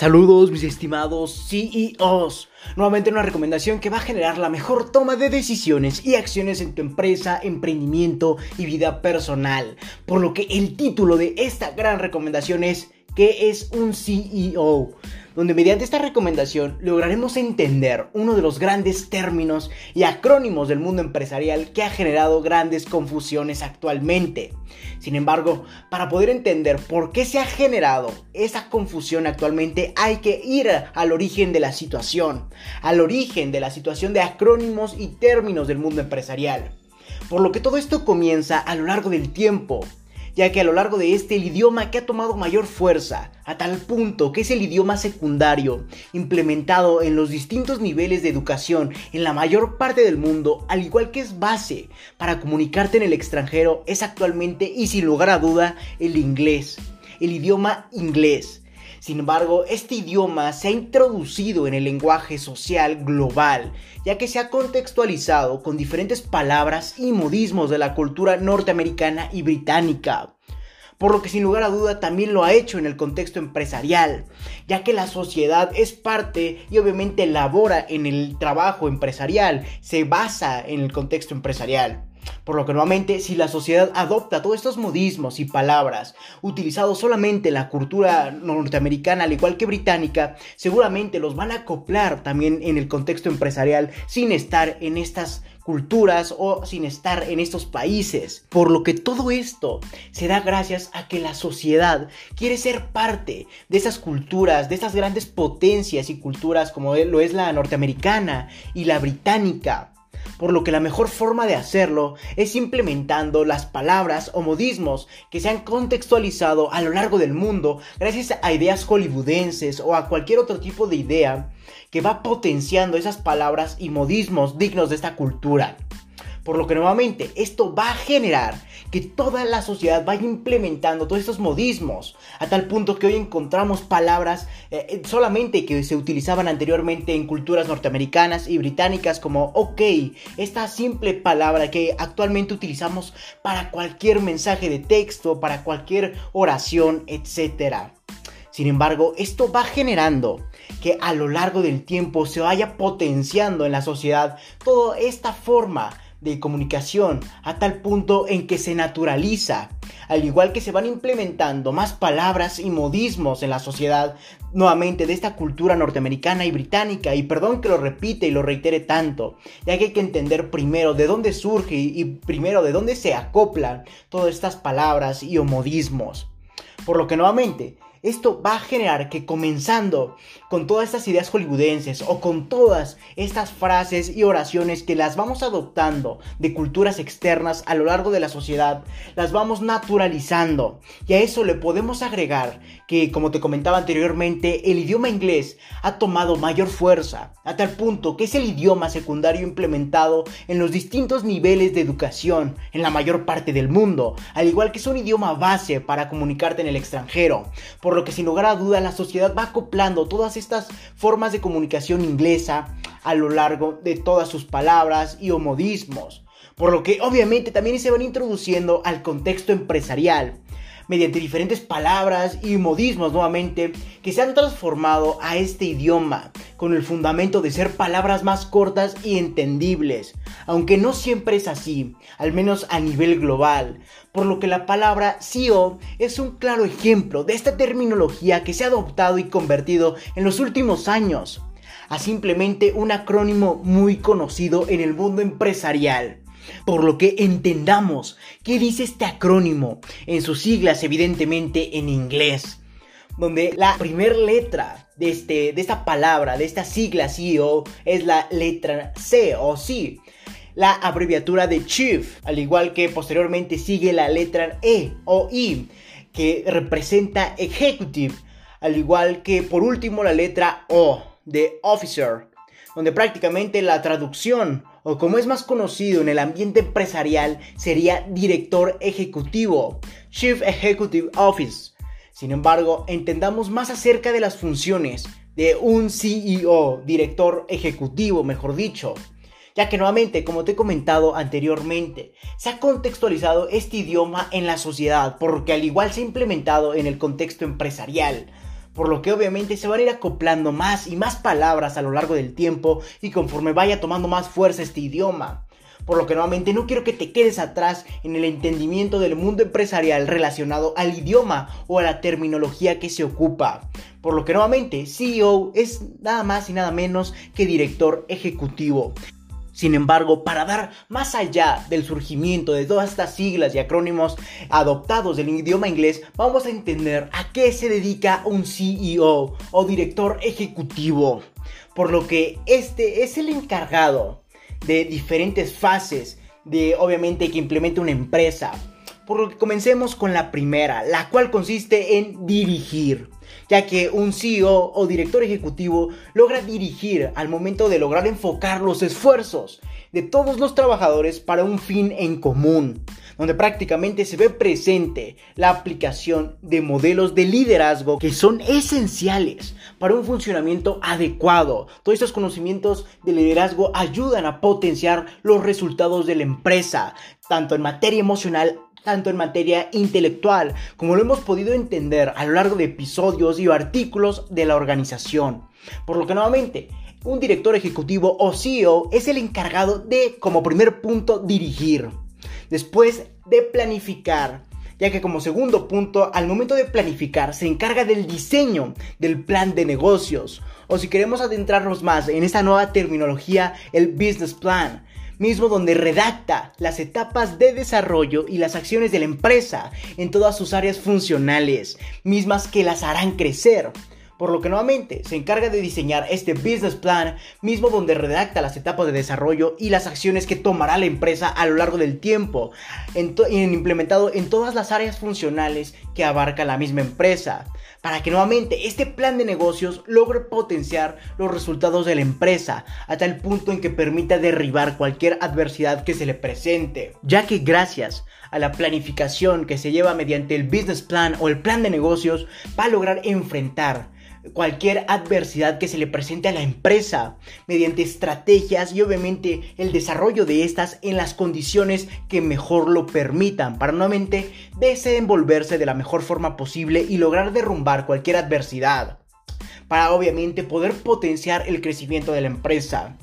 Saludos mis estimados CEOs. Nuevamente una recomendación que va a generar la mejor toma de decisiones y acciones en tu empresa, emprendimiento y vida personal. Por lo que el título de esta gran recomendación es ¿Qué es un CEO? donde mediante esta recomendación lograremos entender uno de los grandes términos y acrónimos del mundo empresarial que ha generado grandes confusiones actualmente. Sin embargo, para poder entender por qué se ha generado esa confusión actualmente, hay que ir al origen de la situación, al origen de la situación de acrónimos y términos del mundo empresarial. Por lo que todo esto comienza a lo largo del tiempo, ya que a lo largo de este el idioma que ha tomado mayor fuerza, a tal punto que es el idioma secundario, implementado en los distintos niveles de educación en la mayor parte del mundo, al igual que es base para comunicarte en el extranjero, es actualmente y sin lugar a duda el inglés, el idioma inglés sin embargo, este idioma se ha introducido en el lenguaje social global, ya que se ha contextualizado con diferentes palabras y modismos de la cultura norteamericana y británica por lo que sin lugar a duda también lo ha hecho en el contexto empresarial, ya que la sociedad es parte y obviamente labora en el trabajo empresarial, se basa en el contexto empresarial. Por lo que nuevamente, si la sociedad adopta todos estos modismos y palabras utilizados solamente en la cultura norteamericana, al igual que británica, seguramente los van a acoplar también en el contexto empresarial sin estar en estas culturas o sin estar en estos países. Por lo que todo esto se da gracias a que la sociedad quiere ser parte de esas culturas, de estas grandes potencias y culturas como lo es la norteamericana y la británica por lo que la mejor forma de hacerlo es implementando las palabras o modismos que se han contextualizado a lo largo del mundo gracias a ideas hollywoodenses o a cualquier otro tipo de idea que va potenciando esas palabras y modismos dignos de esta cultura. Por lo que nuevamente esto va a generar que toda la sociedad vaya implementando todos estos modismos a tal punto que hoy encontramos palabras eh, eh, solamente que se utilizaban anteriormente en culturas norteamericanas y británicas como ok, esta simple palabra que actualmente utilizamos para cualquier mensaje de texto, para cualquier oración, etc. Sin embargo, esto va generando que a lo largo del tiempo se vaya potenciando en la sociedad toda esta forma de comunicación a tal punto en que se naturaliza, al igual que se van implementando más palabras y modismos en la sociedad nuevamente de esta cultura norteamericana y británica, y perdón que lo repite y lo reitere tanto, ya que hay que entender primero de dónde surge y primero de dónde se acoplan todas estas palabras y modismos. Por lo que nuevamente esto va a generar que comenzando con todas estas ideas hollywoodenses o con todas estas frases y oraciones que las vamos adoptando de culturas externas a lo largo de la sociedad, las vamos naturalizando. Y a eso le podemos agregar que, como te comentaba anteriormente, el idioma inglés ha tomado mayor fuerza, a tal punto que es el idioma secundario implementado en los distintos niveles de educación en la mayor parte del mundo, al igual que es un idioma base para comunicarte en el extranjero lo que sin lugar a duda la sociedad va acoplando todas estas formas de comunicación inglesa a lo largo de todas sus palabras y homodismos, por lo que obviamente también se van introduciendo al contexto empresarial mediante diferentes palabras y modismos nuevamente que se han transformado a este idioma con el fundamento de ser palabras más cortas y entendibles, aunque no siempre es así, al menos a nivel global, por lo que la palabra CEO es un claro ejemplo de esta terminología que se ha adoptado y convertido en los últimos años a simplemente un acrónimo muy conocido en el mundo empresarial. Por lo que entendamos qué dice este acrónimo, en sus siglas evidentemente en inglés, donde la primera letra de, este, de esta palabra, de esta sigla CEO, es la letra C o C, la abreviatura de Chief, al igual que posteriormente sigue la letra E o I, que representa Executive, al igual que por último la letra O de Officer, donde prácticamente la traducción o como es más conocido en el ambiente empresarial, sería director ejecutivo, Chief Executive Office. Sin embargo, entendamos más acerca de las funciones de un CEO, director ejecutivo, mejor dicho. Ya que nuevamente, como te he comentado anteriormente, se ha contextualizado este idioma en la sociedad, porque al igual se ha implementado en el contexto empresarial por lo que obviamente se van a ir acoplando más y más palabras a lo largo del tiempo y conforme vaya tomando más fuerza este idioma. Por lo que nuevamente no quiero que te quedes atrás en el entendimiento del mundo empresarial relacionado al idioma o a la terminología que se ocupa. Por lo que nuevamente CEO es nada más y nada menos que director ejecutivo. Sin embargo, para dar más allá del surgimiento de todas estas siglas y acrónimos adoptados del idioma inglés, vamos a entender a qué se dedica un CEO o director ejecutivo. Por lo que este es el encargado de diferentes fases de obviamente que implemente una empresa. Por lo que comencemos con la primera, la cual consiste en dirigir, ya que un CEO o director ejecutivo logra dirigir al momento de lograr enfocar los esfuerzos de todos los trabajadores para un fin en común, donde prácticamente se ve presente la aplicación de modelos de liderazgo que son esenciales para un funcionamiento adecuado. Todos estos conocimientos de liderazgo ayudan a potenciar los resultados de la empresa, tanto en materia emocional tanto en materia intelectual, como lo hemos podido entender a lo largo de episodios y artículos de la organización. Por lo que nuevamente, un director ejecutivo o CEO es el encargado de, como primer punto, dirigir. Después de planificar, ya que como segundo punto, al momento de planificar, se encarga del diseño del plan de negocios. O si queremos adentrarnos más en esta nueva terminología, el business plan mismo donde redacta las etapas de desarrollo y las acciones de la empresa en todas sus áreas funcionales, mismas que las harán crecer. Por lo que nuevamente se encarga de diseñar este business plan mismo donde redacta las etapas de desarrollo y las acciones que tomará la empresa a lo largo del tiempo, en, implementado en todas las áreas funcionales que abarca la misma empresa para que nuevamente este plan de negocios logre potenciar los resultados de la empresa a tal punto en que permita derribar cualquier adversidad que se le presente, ya que gracias a la planificación que se lleva mediante el business plan o el plan de negocios va a lograr enfrentar cualquier adversidad que se le presente a la empresa mediante estrategias y obviamente el desarrollo de estas en las condiciones que mejor lo permitan para nuevamente desenvolverse de la mejor forma posible y lograr derrumbar cualquier adversidad para obviamente poder potenciar el crecimiento de la empresa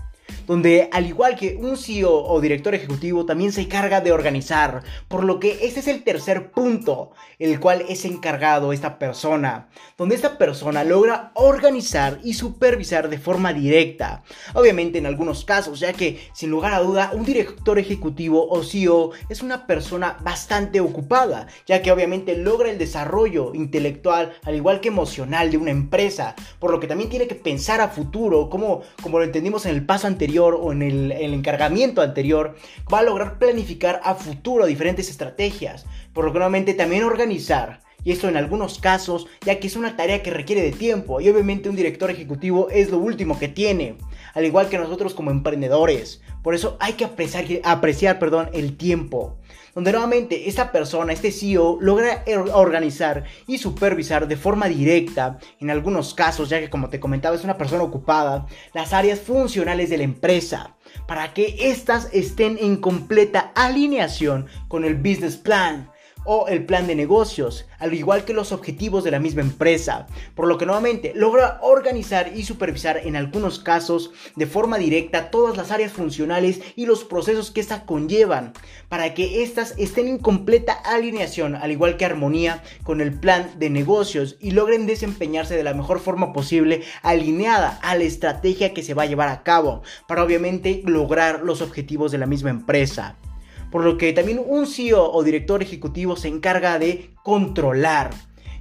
donde al igual que un CEO o director ejecutivo también se encarga de organizar, por lo que este es el tercer punto, el cual es encargado esta persona, donde esta persona logra organizar y supervisar de forma directa, obviamente en algunos casos, ya que sin lugar a duda un director ejecutivo o CEO es una persona bastante ocupada, ya que obviamente logra el desarrollo intelectual al igual que emocional de una empresa, por lo que también tiene que pensar a futuro, como, como lo entendimos en el paso anterior, o en el, encargamiento anterior, va a lograr planificar a futuro diferentes estrategias, por lo que nuevamente también organizar. Y esto en algunos casos, ya que es una tarea que requiere de tiempo y obviamente un director ejecutivo es lo último que tiene, al igual que nosotros como emprendedores. Por eso hay que apreciar, apreciar perdón, el tiempo donde nuevamente esta persona, este CEO, logra organizar y supervisar de forma directa, en algunos casos, ya que como te comentaba es una persona ocupada, las áreas funcionales de la empresa, para que éstas estén en completa alineación con el business plan o el plan de negocios, al igual que los objetivos de la misma empresa, por lo que nuevamente logra organizar y supervisar en algunos casos de forma directa todas las áreas funcionales y los procesos que éstas conllevan, para que éstas estén en completa alineación, al igual que armonía con el plan de negocios y logren desempeñarse de la mejor forma posible alineada a la estrategia que se va a llevar a cabo, para obviamente lograr los objetivos de la misma empresa por lo que también un CEO o director ejecutivo se encarga de controlar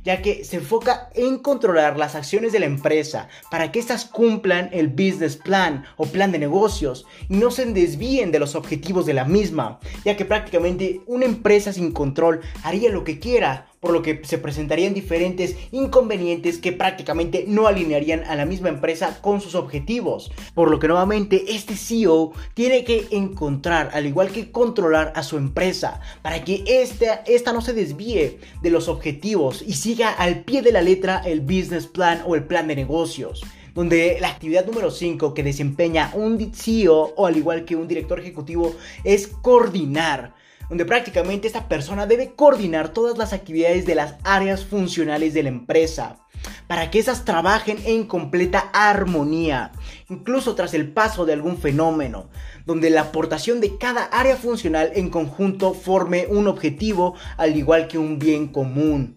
ya que se enfoca en controlar las acciones de la empresa para que éstas cumplan el business plan o plan de negocios y no se desvíen de los objetivos de la misma, ya que prácticamente una empresa sin control haría lo que quiera, por lo que se presentarían diferentes inconvenientes que prácticamente no alinearían a la misma empresa con sus objetivos. Por lo que nuevamente este CEO tiene que encontrar, al igual que controlar a su empresa, para que esta, esta no se desvíe de los objetivos y siga al pie de la letra el business plan o el plan de negocios donde la actividad número 5 que desempeña un CEO o al igual que un director ejecutivo es coordinar donde prácticamente esta persona debe coordinar todas las actividades de las áreas funcionales de la empresa para que esas trabajen en completa armonía, incluso tras el paso de algún fenómeno, donde la aportación de cada área funcional en conjunto forme un objetivo al igual que un bien común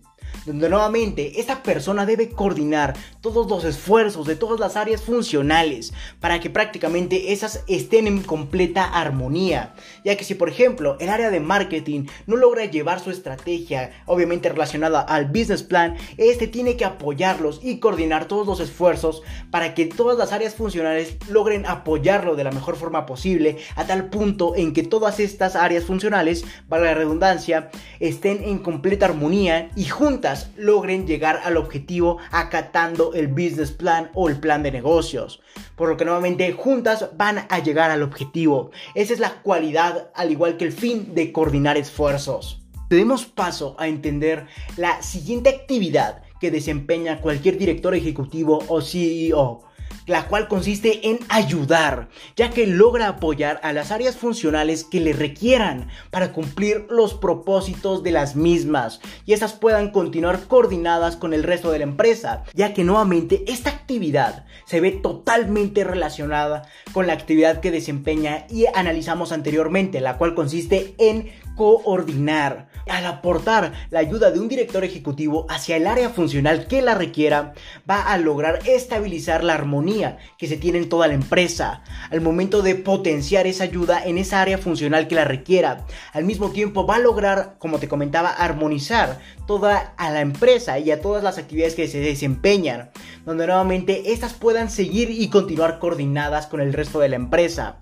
donde nuevamente esta persona debe coordinar todos los esfuerzos de todas las áreas funcionales para que prácticamente esas estén en completa armonía, ya que si por ejemplo el área de marketing no logra llevar su estrategia obviamente relacionada al business plan, este tiene que apoyarlos y coordinar todos los esfuerzos para que todas las áreas funcionales logren apoyarlo de la mejor forma posible a tal punto en que todas estas áreas funcionales, para la redundancia, estén en completa armonía y juntas logren llegar al objetivo acatando el business plan o el plan de negocios. Por lo que nuevamente juntas van a llegar al objetivo. Esa es la cualidad, al igual que el fin de coordinar esfuerzos. Tenemos paso a entender la siguiente actividad que desempeña cualquier director ejecutivo o CEO la cual consiste en ayudar, ya que logra apoyar a las áreas funcionales que le requieran para cumplir los propósitos de las mismas y estas puedan continuar coordinadas con el resto de la empresa, ya que nuevamente esta actividad se ve totalmente relacionada con la actividad que desempeña y analizamos anteriormente, la cual consiste en coordinar. Al aportar la ayuda de un director ejecutivo hacia el área funcional que la requiera, va a lograr estabilizar la armonía que se tiene en toda la empresa, al momento de potenciar esa ayuda en esa área funcional que la requiera. Al mismo tiempo va a lograr, como te comentaba, armonizar toda a la empresa y a todas las actividades que se desempeñan, donde nuevamente estas puedan seguir y continuar coordinadas con el resto de la empresa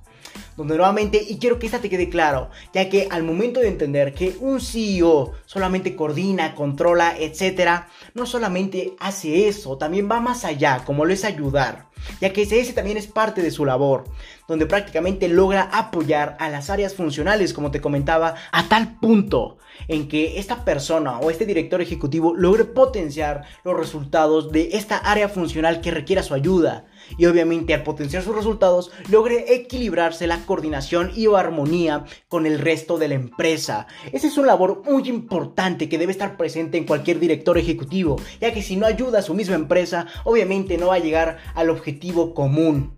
donde nuevamente, y quiero que esta te quede claro, ya que al momento de entender que un CEO solamente coordina, controla, etcétera, no solamente hace eso, también va más allá, como lo es ayudar, ya que ese también es parte de su labor, donde prácticamente logra apoyar a las áreas funcionales, como te comentaba, a tal punto en que esta persona o este director ejecutivo logre potenciar los resultados de esta área funcional que requiera su ayuda y obviamente al potenciar sus resultados logre equilibrarse la coordinación y armonía con el resto de la empresa. Esa es una labor muy importante que debe estar presente en cualquier director ejecutivo, ya que si no ayuda a su misma empresa, obviamente no va a llegar al objetivo común.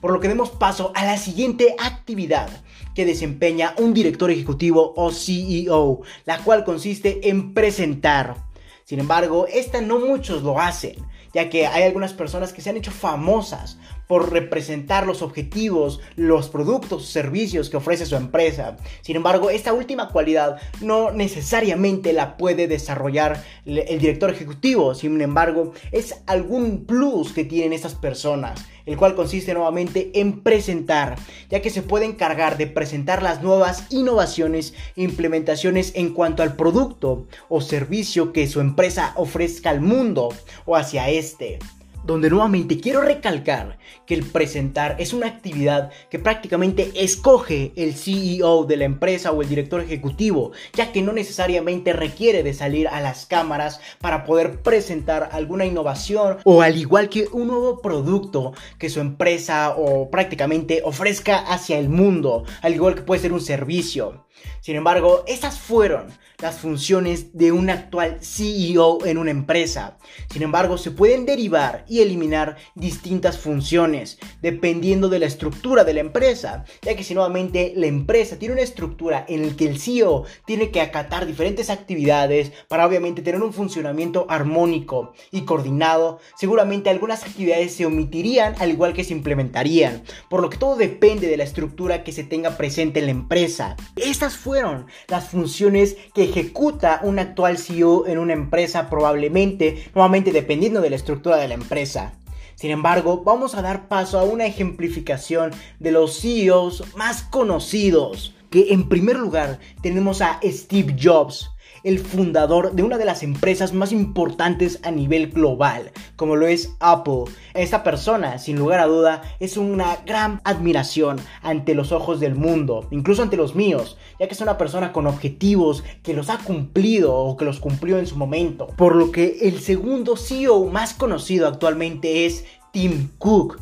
Por lo que demos paso a la siguiente actividad que desempeña un director ejecutivo o CEO, la cual consiste en presentar. Sin embargo, esta no muchos lo hacen, ya que hay algunas personas que se han hecho famosas por representar los objetivos, los productos o servicios que ofrece su empresa. Sin embargo, esta última cualidad no necesariamente la puede desarrollar el director ejecutivo, sin embargo, es algún plus que tienen estas personas el cual consiste nuevamente en presentar, ya que se puede encargar de presentar las nuevas innovaciones e implementaciones en cuanto al producto o servicio que su empresa ofrezca al mundo o hacia este donde nuevamente quiero recalcar que el presentar es una actividad que prácticamente escoge el CEO de la empresa o el director ejecutivo, ya que no necesariamente requiere de salir a las cámaras para poder presentar alguna innovación o al igual que un nuevo producto que su empresa o prácticamente ofrezca hacia el mundo, al igual que puede ser un servicio. Sin embargo, estas fueron las funciones de un actual CEO en una empresa. Sin embargo, se pueden derivar y eliminar distintas funciones dependiendo de la estructura de la empresa, ya que si nuevamente la empresa tiene una estructura en la que el CEO tiene que acatar diferentes actividades para obviamente tener un funcionamiento armónico y coordinado, seguramente algunas actividades se omitirían al igual que se implementarían, por lo que todo depende de la estructura que se tenga presente en la empresa. Estas fueron las funciones que ejecuta un actual CEO en una empresa probablemente, nuevamente dependiendo de la estructura de la empresa. Sin embargo, vamos a dar paso a una ejemplificación de los CEOs más conocidos, que en primer lugar tenemos a Steve Jobs, el fundador de una de las empresas más importantes a nivel global, como lo es Apple. Esta persona, sin lugar a duda, es una gran admiración ante los ojos del mundo, incluso ante los míos, ya que es una persona con objetivos que los ha cumplido o que los cumplió en su momento. Por lo que el segundo CEO más conocido actualmente es Tim Cook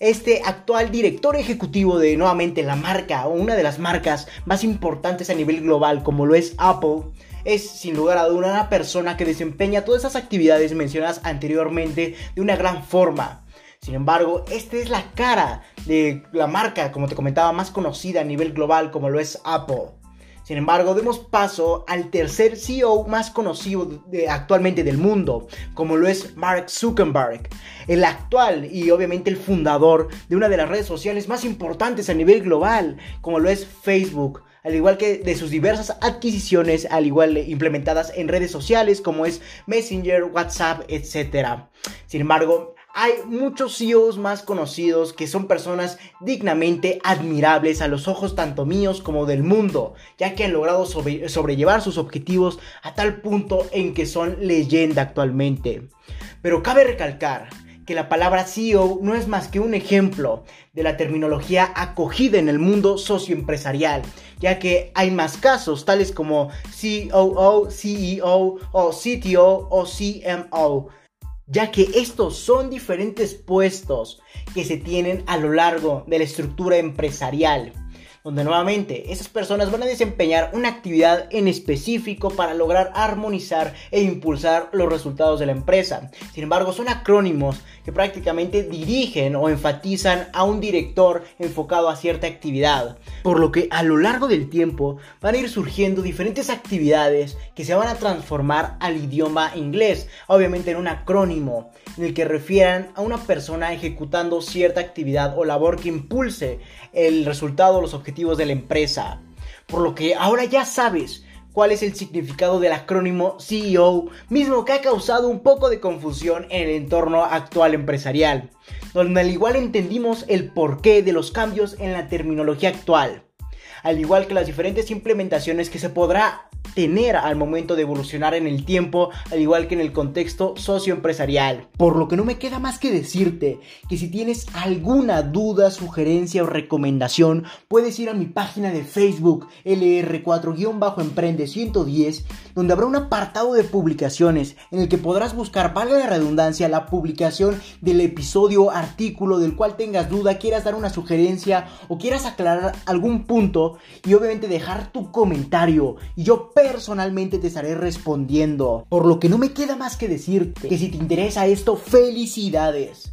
este actual director ejecutivo de nuevamente la marca o una de las marcas más importantes a nivel global como lo es Apple, es sin lugar a duda una persona que desempeña todas esas actividades mencionadas anteriormente de una gran forma. Sin embargo, esta es la cara de la marca, como te comentaba, más conocida a nivel global como lo es Apple. Sin embargo, demos paso al tercer CEO más conocido actualmente del mundo, como lo es Mark Zuckerberg, el actual y obviamente el fundador de una de las redes sociales más importantes a nivel global, como lo es Facebook al igual que de sus diversas adquisiciones, al igual implementadas en redes sociales como es Messenger, WhatsApp, etc. Sin embargo, hay muchos CEOs más conocidos que son personas dignamente admirables a los ojos tanto míos como del mundo, ya que han logrado sobrellevar sus objetivos a tal punto en que son leyenda actualmente. Pero cabe recalcar que la palabra CEO no es más que un ejemplo de la terminología acogida en el mundo socioempresarial, ya que hay más casos tales como COO, CEO o CTO o CMO ya que estos son diferentes puestos que se tienen a lo largo de la estructura empresarial donde nuevamente esas personas van a desempeñar una actividad en específico para lograr armonizar e impulsar los resultados de la empresa. Sin embargo, son acrónimos que prácticamente dirigen o enfatizan a un director enfocado a cierta actividad, por lo que a lo largo del tiempo van a ir surgiendo diferentes actividades que se van a transformar al idioma inglés, obviamente en un acrónimo en el que refieran a una persona ejecutando cierta actividad o labor que impulse el resultado los objetivos de la empresa. Por lo que ahora ya sabes cuál es el significado del acrónimo CEO, mismo que ha causado un poco de confusión en el entorno actual empresarial, donde al igual entendimos el porqué de los cambios en la terminología actual, al igual que las diferentes implementaciones que se podrá tener al momento de evolucionar en el tiempo, al igual que en el contexto socioempresarial. Por lo que no me queda más que decirte que si tienes alguna duda, sugerencia o recomendación, puedes ir a mi página de Facebook LR4-Emprende 110, donde habrá un apartado de publicaciones en el que podrás buscar, valga la redundancia, la publicación del episodio, artículo del cual tengas duda, quieras dar una sugerencia o quieras aclarar algún punto y obviamente dejar tu comentario. Y yo personalmente te estaré respondiendo. Por lo que no me queda más que decirte que si te interesa esto, felicidades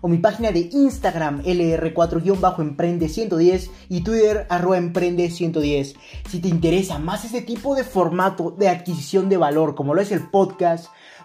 o mi página de Instagram lr4-emprende110 y Twitter arroba emprende110. Si te interesa más este tipo de formato de adquisición de valor como lo es el podcast,